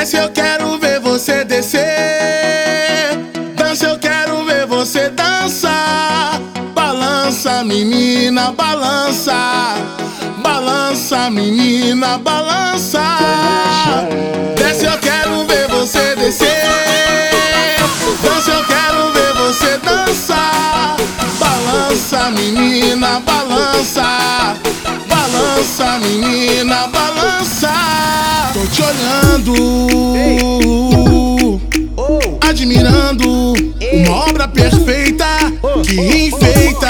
Desce, eu quero ver você descer. Dança, eu quero ver você dançar. Balança, menina, balança. Balança, menina, balança. Desce, eu quero ver você descer. Dança, eu quero ver você dançar. Balança, menina, balança. Balança, menina, balança. Olhando, admirando uma obra perfeita que enfeita.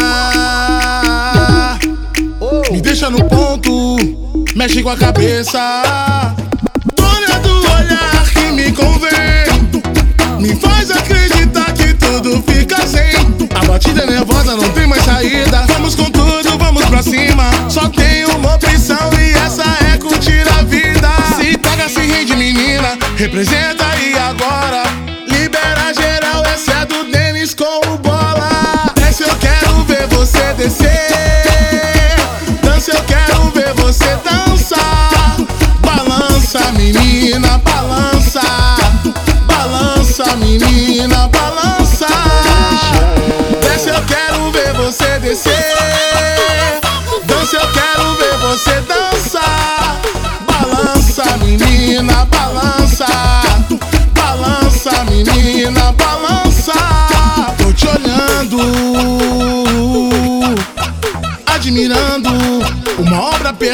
Me deixa no ponto, mexe com a cabeça. Representa aí agora. Libera geral, essa é do Denis com o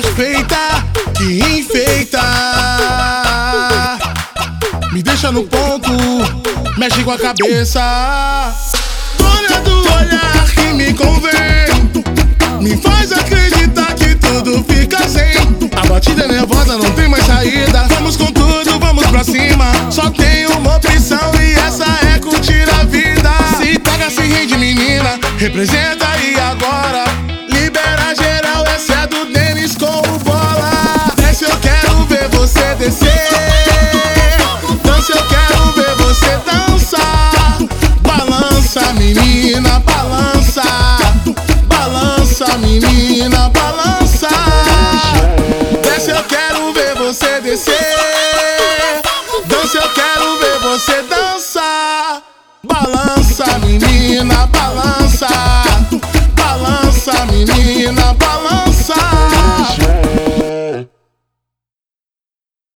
perfeita que enfeita. Me deixa no ponto, mexe com a cabeça. Dona do olhar que me convém, me faz acreditar que tudo fica sem. A batida é nervosa, não tem mais saída. Vamos com tudo, vamos pra cima. Só tem uma opção e essa é curtir a vida. Se pega, se rende, menina. Representa Dança, eu quero ver você dançar. Balança, menina, balança. Balança, menina, balança.